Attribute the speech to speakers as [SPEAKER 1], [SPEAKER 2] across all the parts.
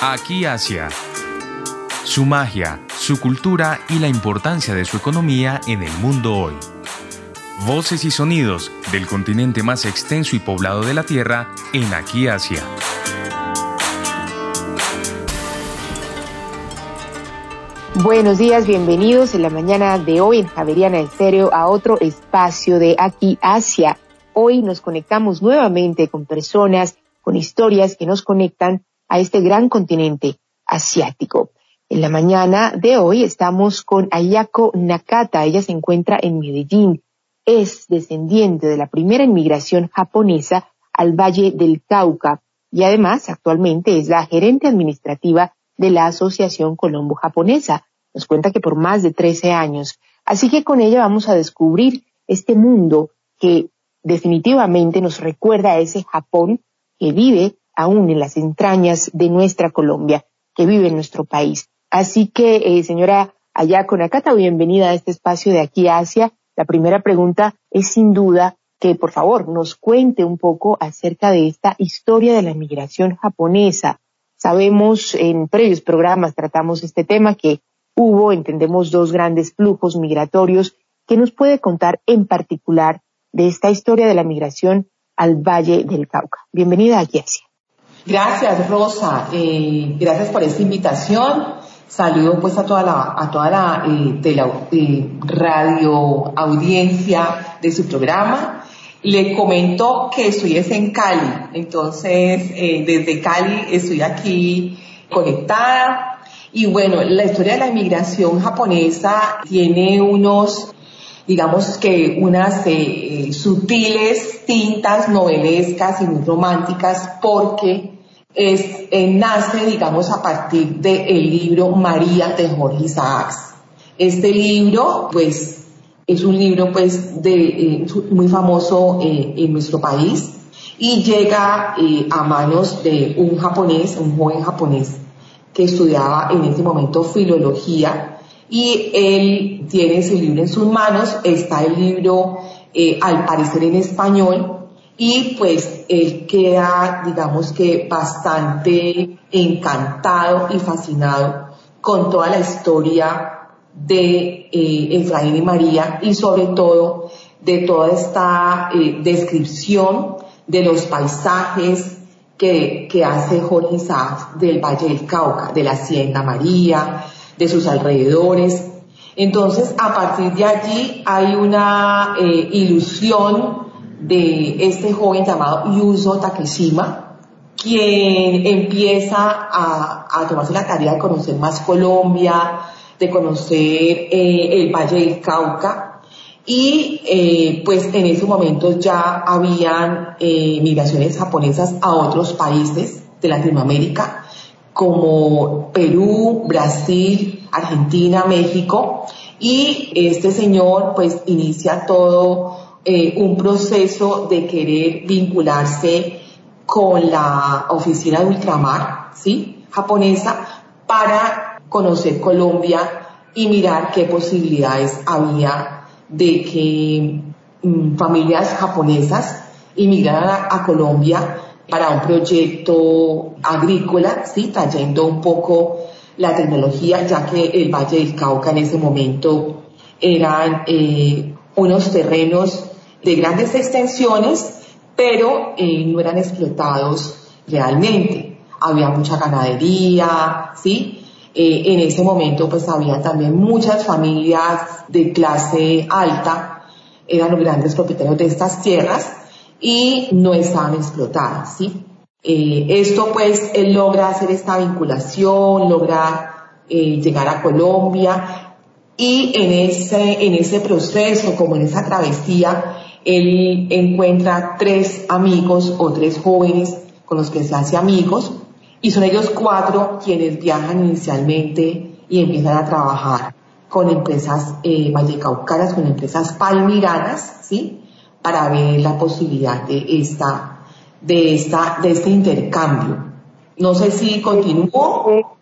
[SPEAKER 1] Aquí Asia. Su magia, su cultura y la importancia de su economía en el mundo hoy. Voces y sonidos del continente más extenso y poblado de la Tierra en Aquí Asia.
[SPEAKER 2] Buenos días, bienvenidos en la mañana de hoy en Javeriana Estéreo a otro espacio de Aquí Asia. Hoy nos conectamos nuevamente con personas, con historias que nos conectan a este gran continente asiático. En la mañana de hoy estamos con Ayako Nakata. Ella se encuentra en Medellín. Es descendiente de la primera inmigración japonesa al Valle del Cauca y además actualmente es la gerente administrativa de la Asociación Colombo-Japonesa. Nos cuenta que por más de 13 años. Así que con ella vamos a descubrir este mundo que definitivamente nos recuerda a ese Japón que vive aún en las entrañas de nuestra Colombia, que vive en nuestro país. Así que, eh, señora Ayako Nakata, bienvenida a este espacio de aquí Asia. La primera pregunta es sin duda que, por favor, nos cuente un poco acerca de esta historia de la migración japonesa. Sabemos, en previos programas tratamos este tema que hubo, entendemos, dos grandes flujos migratorios. que nos puede contar en particular de esta historia de la migración al Valle del Cauca? Bienvenida aquí Asia.
[SPEAKER 3] Gracias, Rosa. Eh, gracias por esta invitación. Saludo pues a toda la, a toda la, eh, de eh, radio audiencia de su programa. Le comento que estoy en Cali, entonces desde Cali estoy aquí conectada y bueno, la historia de la inmigración japonesa tiene unos, digamos que unas eh, sutiles tintas novelescas y muy románticas porque es, eh, nace, digamos, a partir del libro María de Jorge Isaacs. Este libro, pues, es un libro, pues, de, eh, muy famoso en nuestro país y llega a manos de un japonés, un joven japonés que estudiaba en ese momento filología y él tiene ese libro en sus manos, está el libro eh, al parecer en español y pues él queda digamos que bastante encantado y fascinado con toda la historia de eh, Efraín y María y sobre todo de toda esta eh, descripción de los paisajes, que, hace Jorge Isaac del Valle del Cauca, de la Hacienda María, de sus alrededores. Entonces, a partir de allí hay una eh, ilusión de este joven llamado Yuzo Takeshima, quien empieza a, tomarse la tarea de conocer más Colombia, de conocer eh, el Valle del Cauca, y eh, pues en ese momento ya habían migraciones japonesas a otros países de Latinoamérica como Perú, Brasil, Argentina, México y este señor pues inicia todo eh, un proceso de querer vincularse con la oficina de ultramar, ¿sí? japonesa para conocer Colombia y mirar qué posibilidades había de que mm, familias japonesas inmigraran a, Colombia para un proyecto agrícola, ¿sí? trayendo un poco la tecnología, ya que el Valle del Cauca en ese momento eran eh, unos terrenos de grandes extensiones, pero eh, no eran explotados realmente. Había mucha ganadería, ¿sí? Eh, en ese momento pues había también muchas familias de clase alta, eran los grandes propietarios de estas tierras y no estaban explotadas, ¿sí? Eh, esto pues él logra hacer esta vinculación, logra eh, llegar a Colombia y en ese, en ese proceso, como en esa travesía, él encuentra tres amigos o tres jóvenes con los que se hace amigos y son ellos cuatro quienes viajan inicialmente y empiezan a trabajar con empresas eh, vallecaucanas, con empresas palmiranas, ¿sí? Para ver la posibilidad de esta, de esta, de este intercambio. No sé si continúo.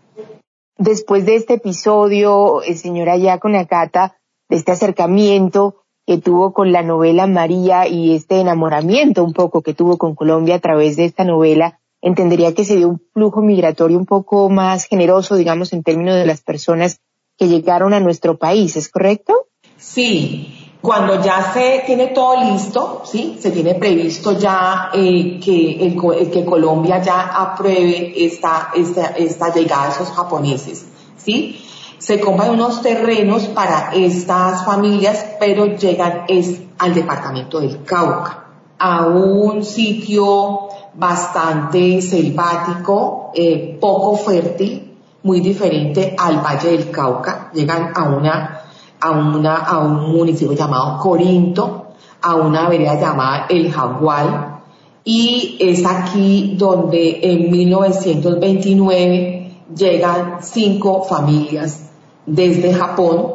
[SPEAKER 2] Después de este episodio, eh, señora Yaco Nakata, de este acercamiento que tuvo con la novela María y este enamoramiento un poco que tuvo con Colombia a través de esta novela, entendería que sería un flujo migratorio un poco más generoso, digamos, en términos de las personas que llegaron a nuestro país, ¿es correcto?
[SPEAKER 3] Sí, cuando ya se tiene todo listo, sí, se tiene previsto ya eh, que, el, que Colombia ya apruebe esta llegada de esos japoneses, sí, se compran unos terrenos para estas familias, pero llegan es al departamento del Cauca, a un sitio bastante selvático, eh, poco fértil, muy diferente al Valle del Cauca. Llegan a una, a una, a un municipio llamado Corinto, a una vereda llamada El Jagual, y es aquí donde en 1929 llegan cinco familias desde Japón,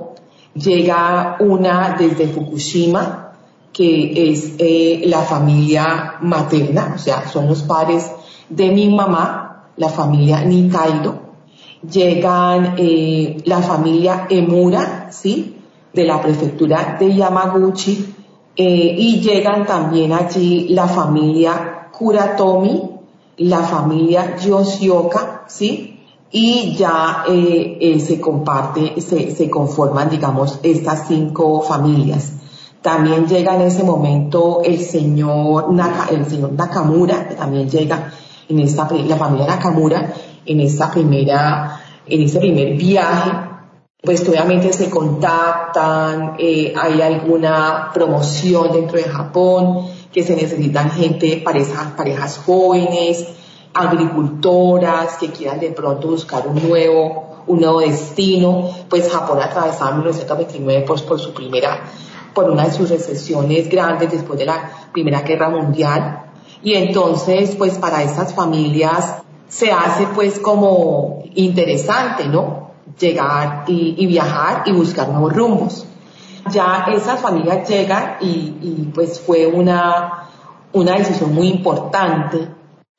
[SPEAKER 3] llega una desde Fukushima, que es eh, la familia materna, o sea, son los padres de mi mamá, la familia Nikaido. Llegan eh, la familia Emura, ¿sí? De la prefectura de Yamaguchi. Eh, y llegan también allí la familia Kuratomi, la familia Yoshioka, ¿sí? y ya eh, se comparte, se, se, conforman, digamos, estas cinco familias. También llega en ese momento el señor, Naka, el señor Nakamura, que también llega en esta, la familia Nakamura, en esta primera, en este primer viaje, pues obviamente se contactan, eh, hay alguna promoción dentro de Japón, que se necesitan gente, parejas, parejas jóvenes, agricultoras que quieran de pronto buscar un nuevo, un nuevo destino, pues Japón atravesaba en 1929 pues, por su primera, por una de sus recesiones grandes después de la Primera Guerra Mundial. Y entonces, pues para estas familias se hace pues como interesante, ¿no? Llegar y, viajar y buscar nuevos rumbos. Ya esas familias llegan y, y pues fue una, una decisión muy importante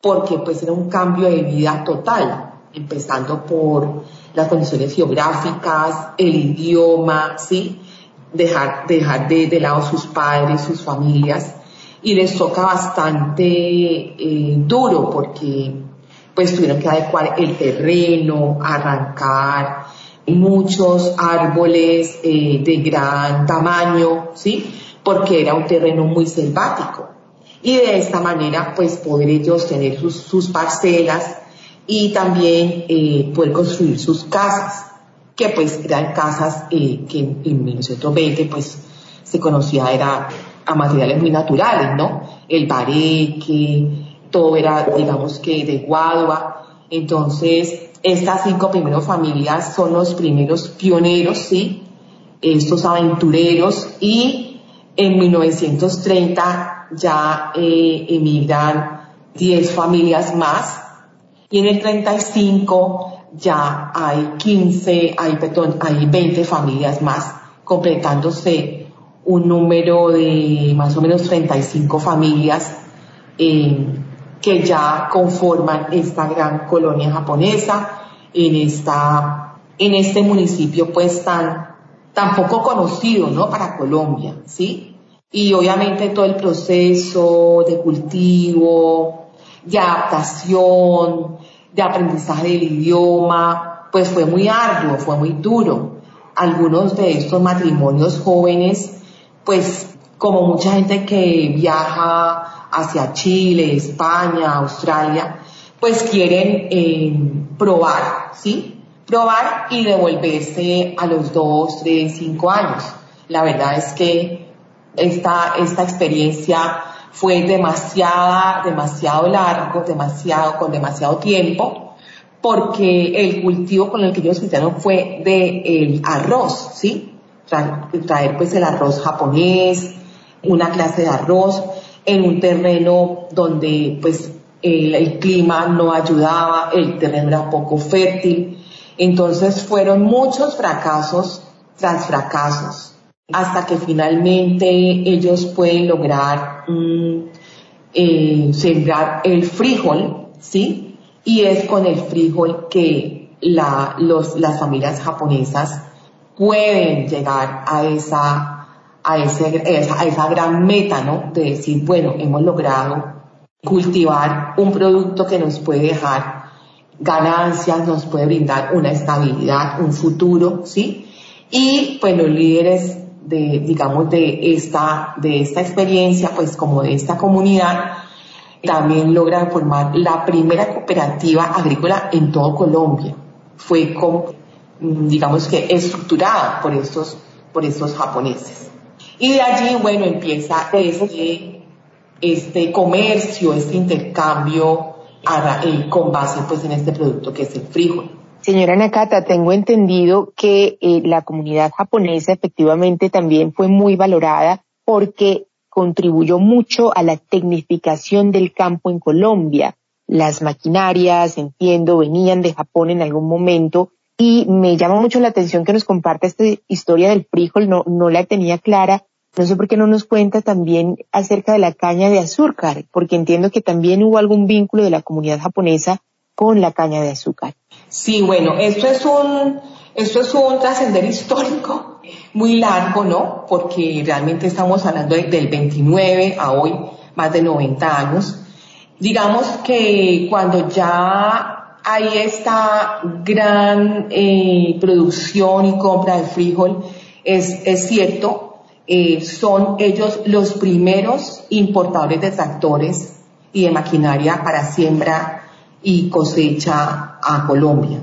[SPEAKER 3] porque pues era un cambio de vida total, empezando por las condiciones geográficas, el idioma, ¿sí? Dejar, dejar de, lado sus padres, sus familias, y les toca bastante eh, duro porque pues tuvieron que adecuar el terreno, arrancar muchos árboles eh, de gran tamaño, ¿sí? Porque era un terreno muy selvático y de esta manera pues poder ellos tener sus, parcelas y también eh, poder construir sus casas, que pues eran casas eh, que en, 1920 pues se conocía era a materiales muy naturales, ¿no? El bareque, todo era digamos que de guadua, entonces estas cinco primeras familias son los primeros pioneros, ¿sí? Estos aventureros y en 1930 ya eh, emigran 10 familias más y en el 35 ya hay 15, hay, perdón, hay 20 familias más, completándose un número de más o menos 35 familias eh, que ya conforman esta gran colonia japonesa en esta en este municipio pues tan tan poco conocido no para Colombia sí y obviamente todo el proceso de cultivo, de adaptación, de aprendizaje del idioma, pues fue muy arduo, fue muy duro. Algunos de estos matrimonios jóvenes, pues como mucha gente que viaja hacia Chile, España, Australia, pues quieren eh, probar, ¿sí? Probar y devolverse a los dos, tres, cinco años. La verdad es que esta, esta experiencia fue demasiada, demasiado largo, demasiado, con demasiado tiempo, porque el cultivo con el que ellos iniciaron fue de el arroz, ¿sí? Traer, pues el arroz japonés, una clase de arroz en un terreno donde pues el, clima no ayudaba, el terreno era poco fértil. Entonces fueron muchos fracasos tras fracasos hasta que finalmente ellos pueden lograr mm, eh, sembrar el frijol, ¿sí? Y es con el frijol que la, los, las familias japonesas pueden llegar a esa, a, ese, a esa gran meta, ¿no? De decir, bueno, hemos logrado cultivar un producto que nos puede dejar ganancias, nos puede brindar una estabilidad, un futuro, ¿sí? Y pues los líderes de, digamos, de esta, de esta experiencia, pues como de esta comunidad, también logran formar la primera cooperativa agrícola en todo Colombia. Fue, con, digamos que, estructurada por estos, por estos japoneses. Y de allí, bueno, empieza este, este comercio, este intercambio eh, con base pues en este producto que es el frijol.
[SPEAKER 2] Señora Nakata, tengo entendido que eh, la comunidad japonesa efectivamente también fue muy valorada porque contribuyó mucho a la tecnificación del campo en Colombia. Las maquinarias, entiendo, venían de Japón en algún momento y me llama mucho la atención que nos comparte esta historia del frijol, no, no la tenía clara. No sé por qué no nos cuenta también acerca de la caña de azúcar, porque entiendo que también hubo algún vínculo de la comunidad japonesa con la caña de azúcar.
[SPEAKER 3] Sí, bueno, esto es un, esto es un trascender histórico muy largo, ¿no? Porque realmente estamos hablando del 29 a hoy, más de 90 años. Digamos que cuando ya hay esta gran eh, producción y compra de frijol, es cierto, eh, son ellos los primeros importadores de tractores y de maquinaria para siembra y cosecha a Colombia.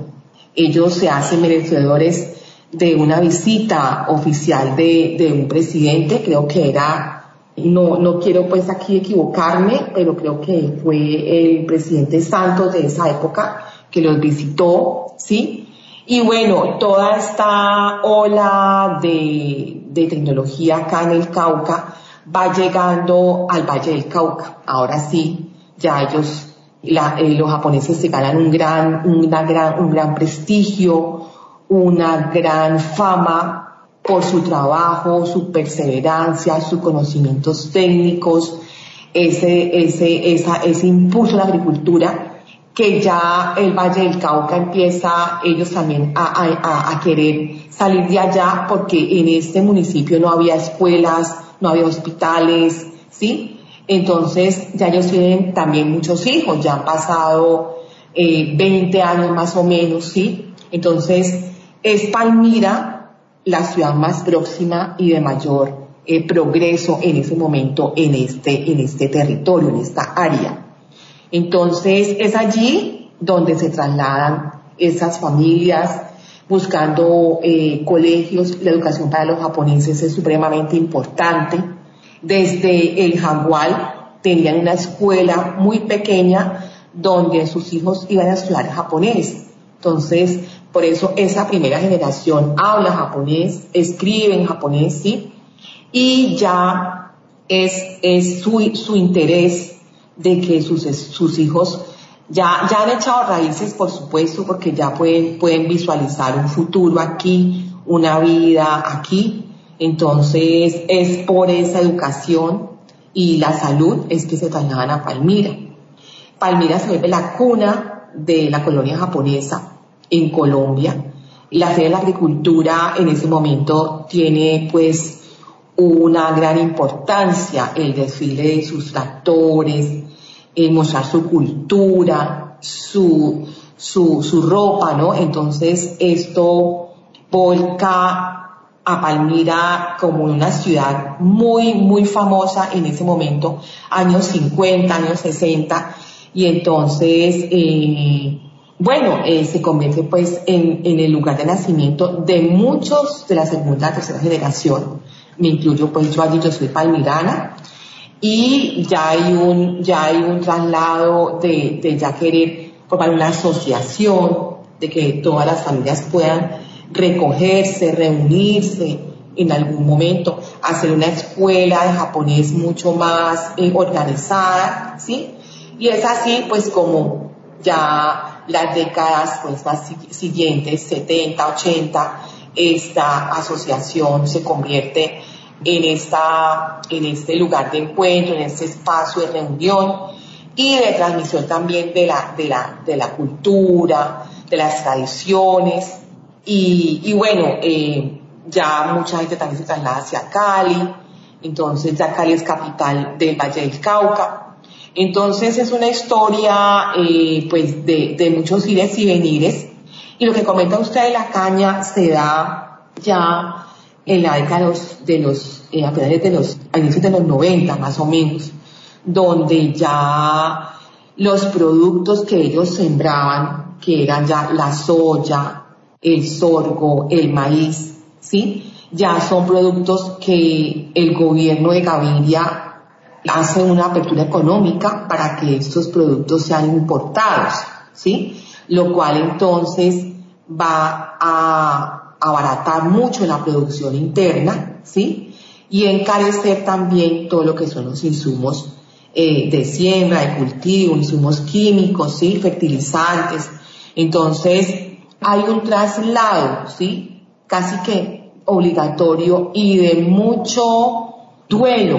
[SPEAKER 3] Ellos se hacen merecedores de una visita oficial de, de un presidente, creo que era, no, no quiero pues aquí equivocarme, pero creo que fue el presidente Santos de esa época que los visitó, ¿sí? Y bueno, toda esta ola de, tecnología acá en el Cauca va llegando al Valle del Cauca. Ahora sí, ya ellos, la, eh, los japoneses se ganan un gran, una gran, un gran prestigio, una gran fama por su trabajo, su perseverancia, sus conocimientos técnicos, ese, ese, esa, ese impulso a la agricultura que ya el Valle del Cauca empieza ellos también a, querer salir de allá porque en este municipio no había escuelas, no había hospitales, ¿sí? Entonces ya ellos tienen también muchos hijos, ya han pasado eh, 20 años más o menos, ¿sí? Entonces es Palmira la ciudad más próxima y de mayor eh, progreso en ese momento en este, en este territorio, en esta área. Entonces es allí donde se trasladan esas familias buscando eh, colegios. La educación para los japoneses es supremamente importante. Desde el Jaguar tenían una escuela muy pequeña donde sus hijos iban a estudiar japonés. Entonces, por eso esa primera generación habla japonés, escribe en japonés, ¿sí? Y ya es, es su, su interés de que sus, sus hijos ya, ya han echado raíces, por supuesto, porque ya pueden, pueden visualizar un futuro aquí, una vida aquí. Entonces es por esa educación y la salud es que se trasladan a Palmira. Palmira se vuelve la cuna de la colonia japonesa en Colombia. La Feria de la Agricultura en ese momento tiene pues una gran importancia, el desfile de sus tractores, el mostrar su cultura, su, su, su ropa, ¿no? Entonces esto volca a Palmira como una ciudad muy, muy famosa en ese momento, años 50, años 60, y entonces eh, bueno, eh, se convierte pues en, en, el lugar de nacimiento de muchos de la segunda, tercera generación. Me incluyo pues yo allí, yo soy palmirana y ya hay un, ya hay un traslado de, ya querer formar una asociación, de que todas las familias puedan recogerse, reunirse en algún momento, hacer una escuela de japonés mucho más eh, organizada, ¿sí? Y es así pues como ya las décadas pues, más siguientes, 70, 80, esta asociación se convierte en, esta, en este lugar de encuentro, en este espacio de reunión y de transmisión también de la, de la, de la cultura, de las tradiciones. Y, y bueno, eh, ya mucha gente también se traslada hacia Cali, entonces ya Cali es capital del Valle del Cauca. Entonces es una historia eh, pues de, de muchos ires y venires y lo que comenta usted de la caña se da ya en la década de los, eh, a finales de los, a inicios de los 90 más o menos, donde ya los productos que ellos sembraban, que eran ya la soya, el sorgo, el maíz, ¿sí? Ya son productos que el gobierno de Gaviria hace una apertura económica para que estos productos sean importados, ¿sí? Lo cual entonces va a abaratar mucho la producción interna, ¿sí? Y encarecer también todo lo que son los insumos eh, de siembra, de cultivo, insumos químicos, ¿sí? Fertilizantes. Entonces, hay un traslado, ¿sí? Casi que obligatorio y de mucho duelo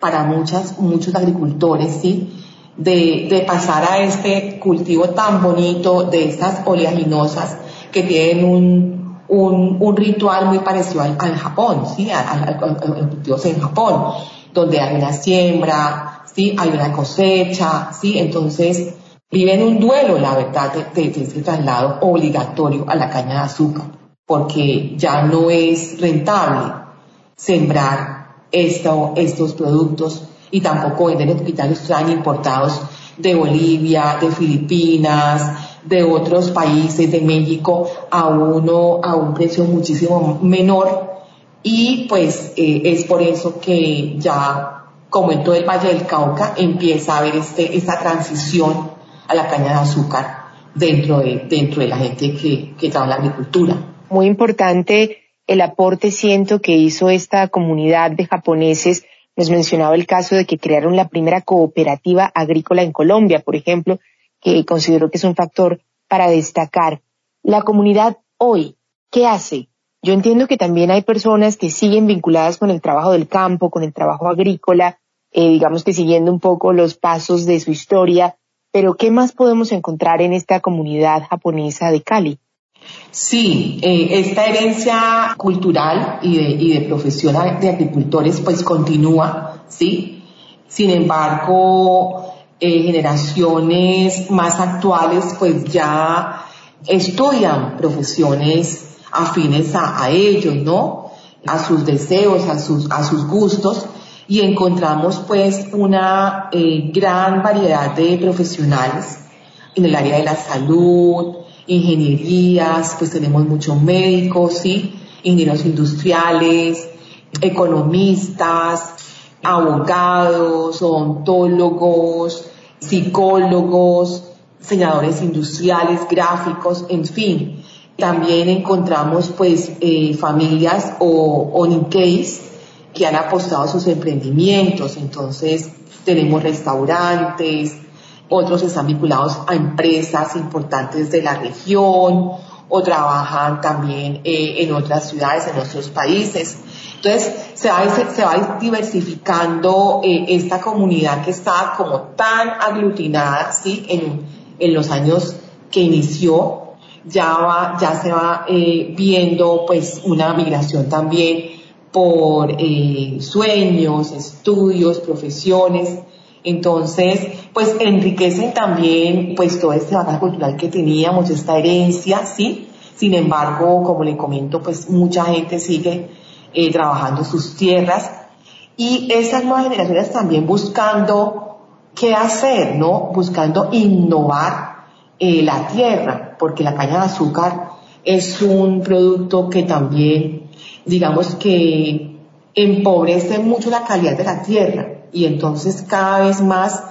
[SPEAKER 3] para muchas, muchos agricultores, ¿sí? De, de pasar a este cultivo tan bonito de estas oleaginosas que tienen un, un, un ritual muy parecido al, al Japón, ¿sí? Al, cultivos en Japón, donde hay una siembra, ¿sí? Hay una cosecha, ¿sí? Entonces, viven un duelo, la verdad, de, de, ese traslado obligatorio a la caña de azúcar, porque ya no es rentable sembrar esto, estos productos y tampoco vender hospitales traen importados de Bolivia, de Filipinas, de otros países, de México, a uno a un precio muchísimo menor y pues eh, es por eso que ya como en todo el Valle del Cauca empieza a haber este, esta transición a la caña de azúcar dentro de, dentro de la gente que, que trabaja en la agricultura.
[SPEAKER 2] Muy importante el aporte siento que hizo esta comunidad de japoneses. Nos mencionaba el caso de que crearon la primera cooperativa agrícola en Colombia, por ejemplo, que considero que es un factor para destacar. La comunidad hoy, ¿qué hace? Yo entiendo que también hay personas que siguen vinculadas con el trabajo del campo, con el trabajo agrícola, eh, digamos que siguiendo un poco los pasos de su historia, pero ¿qué más podemos encontrar en esta comunidad japonesa de Cali?
[SPEAKER 3] Sí, eh, esta herencia cultural y de, y de profesión de agricultores pues continúa, ¿sí? Sin embargo, eh, generaciones más actuales pues ya estudian profesiones afines a, ellos, ¿no? A sus deseos, a sus, a sus gustos y encontramos pues una eh, gran variedad de profesionales en el área de la salud, ingenierías, pues tenemos muchos médicos, ¿sí? Ingenieros industriales, economistas, abogados, odontólogos, psicólogos, diseñadores industriales, gráficos, en fin. También encontramos pues eh, familias o, o que han apostado a sus emprendimientos, entonces tenemos restaurantes, otros están vinculados a empresas importantes de la región o trabajan también eh, en otras ciudades, en otros países. Entonces, se va, se va diversificando eh, esta comunidad que está como tan aglutinada, ¿sí? En, en los años que inició, ya va, ya se va eh, viendo pues una migración también por eh, sueños, estudios, profesiones. Entonces, pues enriquecen también pues todo este bagaje cultural que teníamos, esta herencia, ¿sí? Sin embargo, como le comento, pues mucha gente sigue eh, trabajando sus tierras. Y esas nuevas generaciones también buscando qué hacer, ¿no? Buscando innovar eh, la tierra, porque la caña de azúcar es un producto que también, digamos que empobrece mucho la calidad de la tierra. Y entonces cada vez más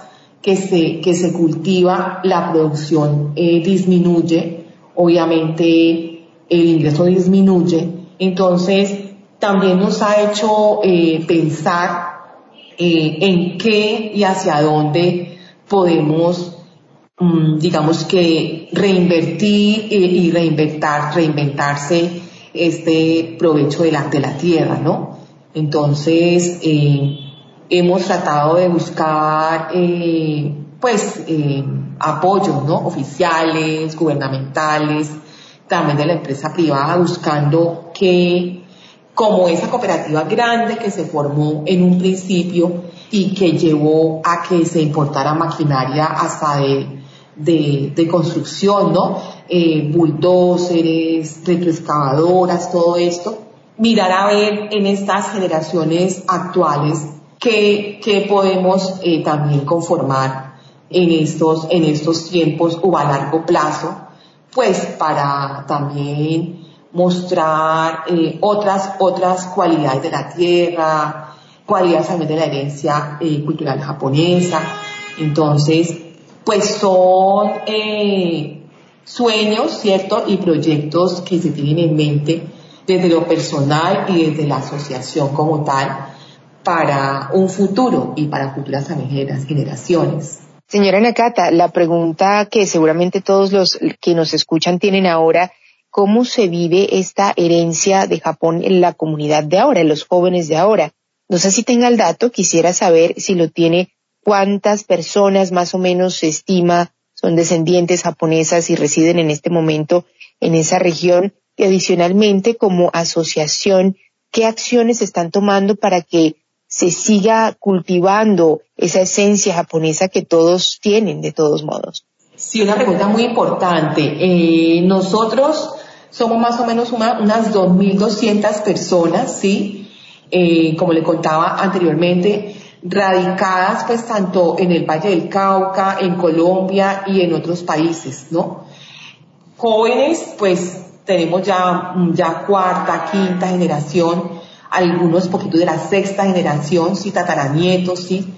[SPEAKER 3] que se, que se cultiva la producción eh, disminuye, obviamente el ingreso disminuye, entonces también nos ha hecho eh, pensar eh, en qué y hacia dónde podemos, mm, digamos que, reinvertir eh, y reinventar, reinventarse este provecho de la, de la tierra, ¿no? Entonces, hemos tratado de buscar, pues, apoyos, ¿no? Oficiales, gubernamentales, también de la empresa privada, buscando que como esa cooperativa grande que se formó en un principio y que llevó a que se importara maquinaria hasta de, de, construcción, ¿no? Eh, bulldozers, todo esto. Mirar a ver en estas generaciones actuales qué, qué podemos eh, también conformar en estos, en estos tiempos o a largo plazo, pues para también mostrar eh, otras, otras cualidades de la tierra, cualidades también de la herencia eh, cultural japonesa. Entonces, pues son eh, sueños, ¿cierto? Y proyectos que se tienen en mente desde lo personal y desde la asociación como tal para un futuro y para futuras generaciones.
[SPEAKER 2] Señora Nakata, la pregunta que seguramente todos los que nos escuchan tienen ahora, ¿cómo se vive esta herencia de Japón en la comunidad de ahora, en los jóvenes de ahora? No sé si tenga el dato, quisiera saber si lo tiene, cuántas personas más o menos se estima son descendientes japonesas y residen en este momento en esa región y adicionalmente como asociación, qué acciones están tomando para que se siga cultivando esa esencia japonesa que todos tienen de todos modos.
[SPEAKER 3] Sí, una pregunta muy importante. Eh, nosotros somos más o menos una, unas 2.200 personas, ¿sí? Eh, como le contaba anteriormente, radicadas pues tanto en el Valle del Cauca, en Colombia y en otros países, ¿no? Jóvenes, pues tenemos ya, ya cuarta, quinta generación, algunos poquitos de la sexta generación, sí, tataranietos, sí.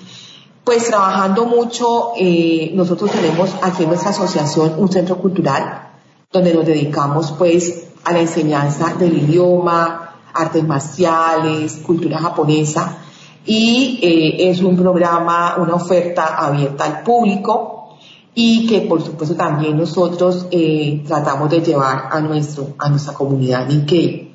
[SPEAKER 3] Pues trabajando mucho, eh, nosotros tenemos aquí en nuestra asociación un centro cultural donde nos dedicamos pues a la enseñanza del idioma, artes marciales, cultura japonesa y eh, es un programa, una oferta abierta al público y que por supuesto también nosotros eh, tratamos de llevar a, nuestro, a nuestra comunidad Nikkei.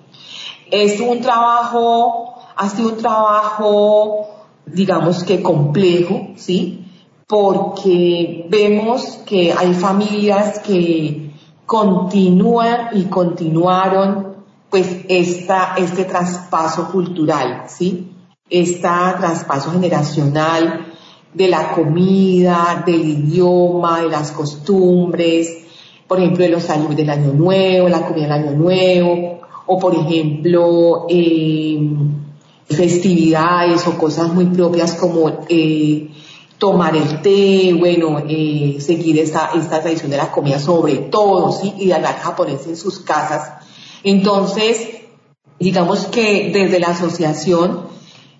[SPEAKER 3] Es un trabajo, ha sido un trabajo, digamos que complejo, ¿sí? Porque vemos que hay familias que continúan y continuaron pues esta, este traspaso cultural, ¿sí? Este traspaso generacional de la comida, del idioma, de las costumbres, por ejemplo, de los saludos del año nuevo, la comida del año nuevo, o por ejemplo, em, festividades o cosas muy propias como eh, tomar el té, bueno, eh, seguir esta, esta tradición de la comida sobre todo, ¿sí? Y de hablar japonés en sus casas entonces, digamos que desde la asociación,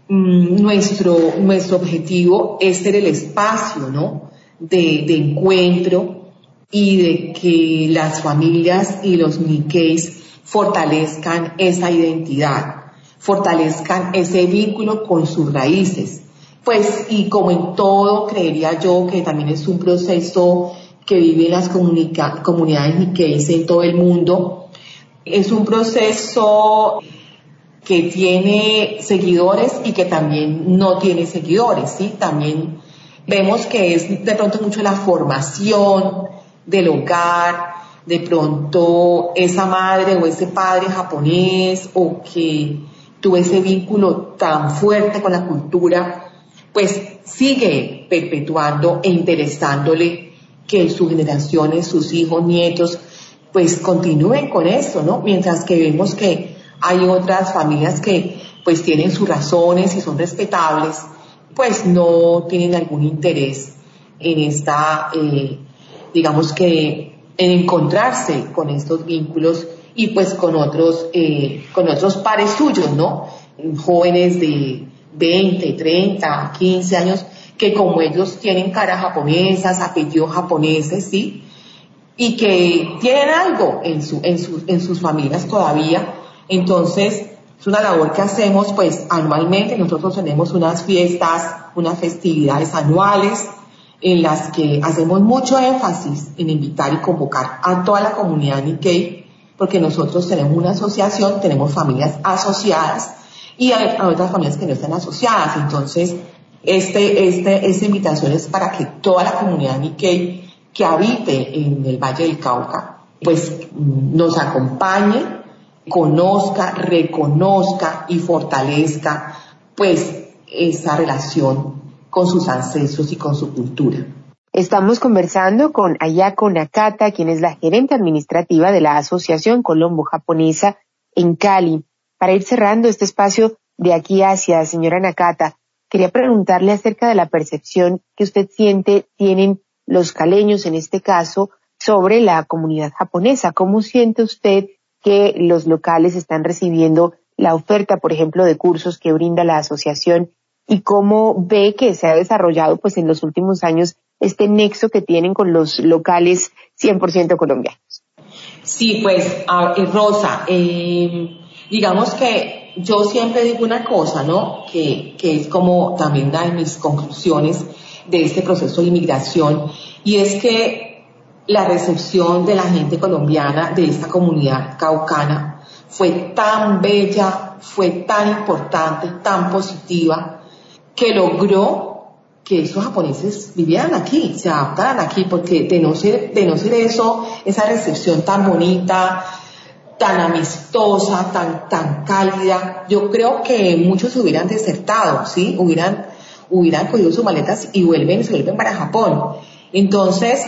[SPEAKER 3] mm, nuestro, nuestro objetivo es ser el espacio, ¿no? De, encuentro y de que las familias y los Nikkeis fortalezcan esa identidad, fortalezcan ese vínculo con sus raíces. Pues, y como en todo, creería yo que también es un proceso que viven las comunidades Nikkeis en todo el mundo, es un proceso que tiene seguidores y que también no tiene seguidores, ¿sí? También vemos que es de pronto mucho la formación del hogar, de pronto esa madre o ese padre japonés o que tuvo ese vínculo tan fuerte con la cultura, pues sigue perpetuando e interesándole que sus generaciones, sus hijos, nietos, pues continúen con eso, ¿no? Mientras que vemos que hay otras familias que pues tienen sus razones y son respetables, pues no tienen algún interés en esta, eh, digamos que en encontrarse con estos vínculos y pues con otros, eh, con otros pares suyos, ¿no? Jóvenes de 20, 30, 15 años que como ellos tienen caras japonesas, apellidos japoneses, ¿sí? y que tienen algo en, su, en, en sus familias todavía. Entonces, es una labor que hacemos pues anualmente. Nosotros tenemos unas fiestas, unas festividades anuales en las que hacemos mucho énfasis en invitar y convocar a toda la comunidad Nikkei, porque nosotros tenemos una asociación, tenemos familias asociadas y hay, otras familias que no están asociadas. Entonces, este, este, esta invitación es para que toda la comunidad Nikkei que habite en el Valle del Cauca, pues nos acompañe, conozca, reconozca y fortalezca pues esa relación con sus ancestros y con su cultura.
[SPEAKER 2] Estamos conversando con Ayako Nakata, quien es la gerente administrativa de la Asociación Colombo-Japonesa en Cali. Para ir cerrando este espacio de aquí hacia, señora Nakata, quería preguntarle acerca de la percepción que usted siente tienen los caleños en este caso sobre la comunidad japonesa. ¿Cómo siente usted que los locales están recibiendo la oferta, por ejemplo, de cursos que brinda la asociación y cómo ve que se ha desarrollado pues en los últimos años este nexo que tienen con los locales 100% colombianos.
[SPEAKER 3] Sí, pues Rosa, eh, digamos que yo siempre digo una cosa, ¿no? Que, que es como también una de mis conclusiones de este proceso de inmigración y es que la recepción de la gente colombiana de esta comunidad caucana fue tan bella, fue tan importante, tan positiva, que logró que esos japoneses vivieran aquí, se adaptaran aquí, porque de no ser, de no ser eso, esa recepción tan bonita, tan amistosa, tan, tan cálida, yo creo que muchos hubieran desertado, ¿sí? Hubieran, hubieran cogido sus maletas y vuelven, se vuelven para Japón. Entonces,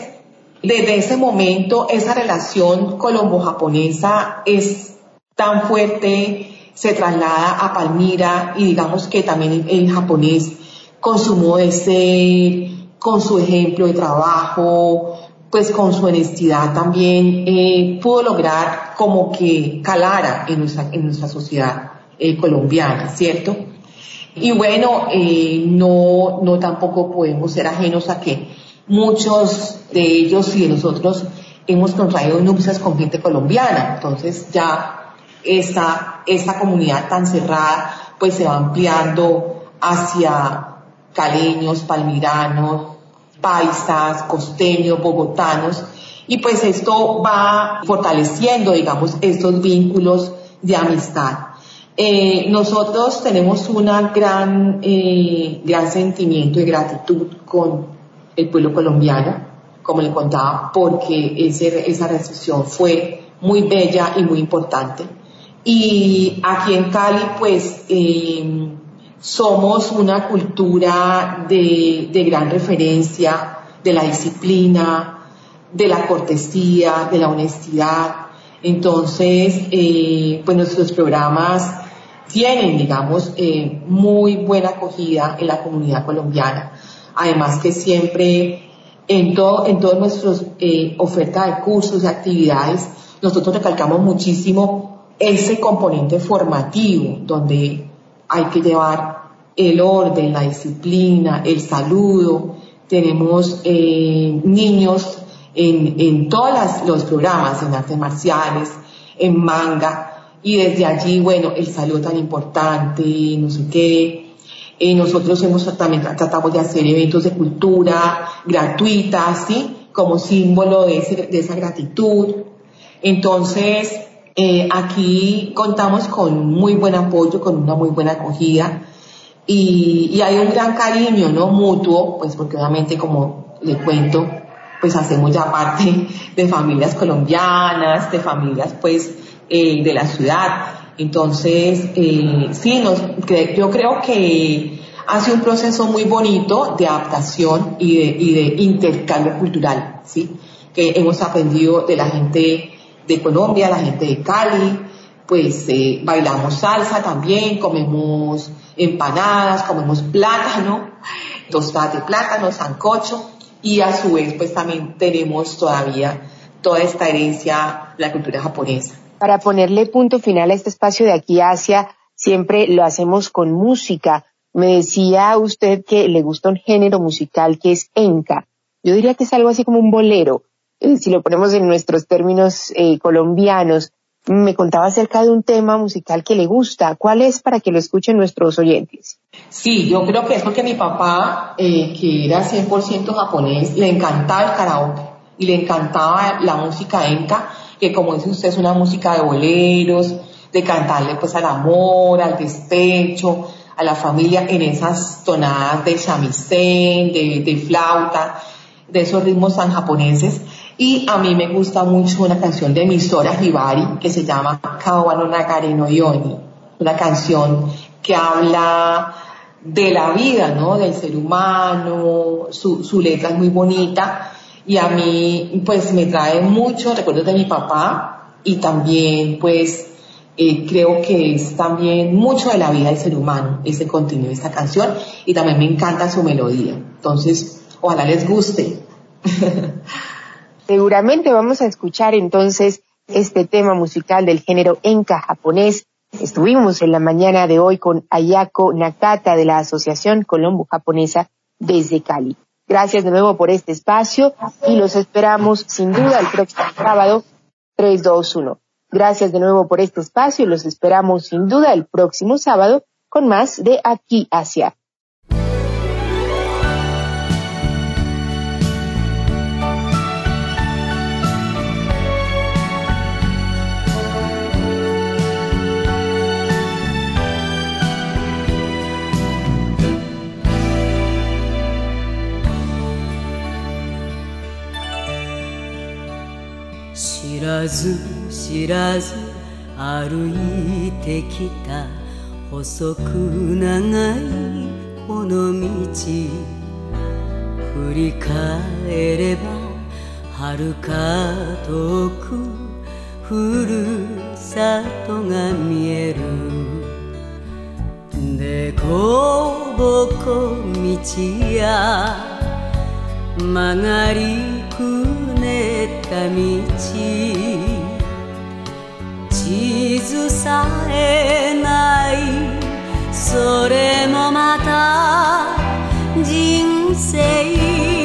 [SPEAKER 3] desde ese momento, esa relación colombo-japonesa es tan fuerte, se traslada a Palmira y digamos que también el japonés con su modo de ser, con su ejemplo de trabajo, pues con su honestidad también eh, pudo lograr como que calara en nuestra, en nuestra sociedad eh, colombiana, ¿cierto? Y bueno, eh, no, no tampoco podemos ser ajenos a que muchos de ellos y de nosotros hemos contraído nupcias con gente colombiana, entonces ya esta, esta comunidad tan cerrada pues se va ampliando hacia caleños, palmiranos, paisas, costeños, bogotanos, y pues esto va fortaleciendo, digamos, estos vínculos de amistad. Eh, nosotros tenemos un gran, eh, gran sentimiento de gratitud con el pueblo colombiano, como le contaba, porque esa recepción fue muy bella y muy importante. Y aquí en Cali, pues, eh, somos una cultura de, gran referencia, de la disciplina, de la cortesía, de la honestidad. Entonces, eh, pues nuestros programas tienen, digamos, eh, muy buena acogida en la comunidad colombiana. Además que siempre en todo, en todos nuestros eh, oferta de cursos, y actividades, nosotros recalcamos muchísimo ese componente formativo, donde hay que llevar el orden, la disciplina, el saludo. Tenemos eh, niños en, en todos los programas, en artes marciales, en manga, y desde allí, bueno, el saludo tan importante, no sé qué. Eh, nosotros hemos también tratamos de hacer eventos de cultura gratuitas, ¿sí? Como símbolo de, de esa gratitud. Entonces, eh, aquí contamos con muy buen apoyo, con una muy buena acogida y, hay un gran cariño, ¿no? Mutuo, pues porque obviamente como le cuento, pues hacemos ya parte de familias colombianas, de familias pues eh, de la ciudad. Entonces, eh, sí, nos, yo creo que hace un proceso muy bonito de adaptación y de, y de intercambio cultural, ¿sí? Que hemos aprendido de la gente de Colombia, la gente de Cali, pues eh, bailamos salsa también, comemos empanadas, comemos plátano, tostadas de plátano, sancocho y a su vez pues también tenemos todavía toda esta herencia la cultura japonesa.
[SPEAKER 2] Para ponerle punto final a este espacio de aquí hacia, siempre lo hacemos con música. Me decía usted que le gusta un género musical que es enka. Yo diría que es algo así como un bolero. Eh, si lo ponemos en nuestros términos eh, colombianos, me contaba acerca de un tema musical que le gusta. ¿Cuál es para que lo escuchen nuestros oyentes?
[SPEAKER 3] Sí, yo creo que es porque mi papá, eh, que era 100% japonés, le encantaba el karaoke y le encantaba la música enka, que como dice usted es una música de boleros, de cantarle pues al amor, al despecho, a la familia en esas tonadas de shamisen, de, de flauta, de esos ritmos tan japoneses. Y a mí me gusta mucho una canción de Misora Hibari que se llama Kawano Nagare no Yoni, una canción que habla de la vida, ¿no? Del ser humano, su, letra es muy bonita y a mí pues me trae mucho recuerdos de mi papá y también pues eh, creo que es también mucho de la vida del ser humano ese contenido de esta canción y también me encanta su melodía. Entonces, ojalá les guste.
[SPEAKER 2] Seguramente vamos a escuchar entonces este tema musical del género enka japonés. Estuvimos en la mañana de hoy con Ayako Nakata de la Asociación Colombo Japonesa desde Cali. Gracias de nuevo por este espacio y los esperamos sin duda el próximo sábado 321. Gracias de nuevo por este espacio y los esperamos sin duda el próximo sábado con más de Aquí hacia.
[SPEAKER 4] ず知らず歩いてきた細く長いこの道振り返れば遥か遠くふるさとが見えるでこぼこ道や曲がりくねった道。地図さえない。それもまた人生。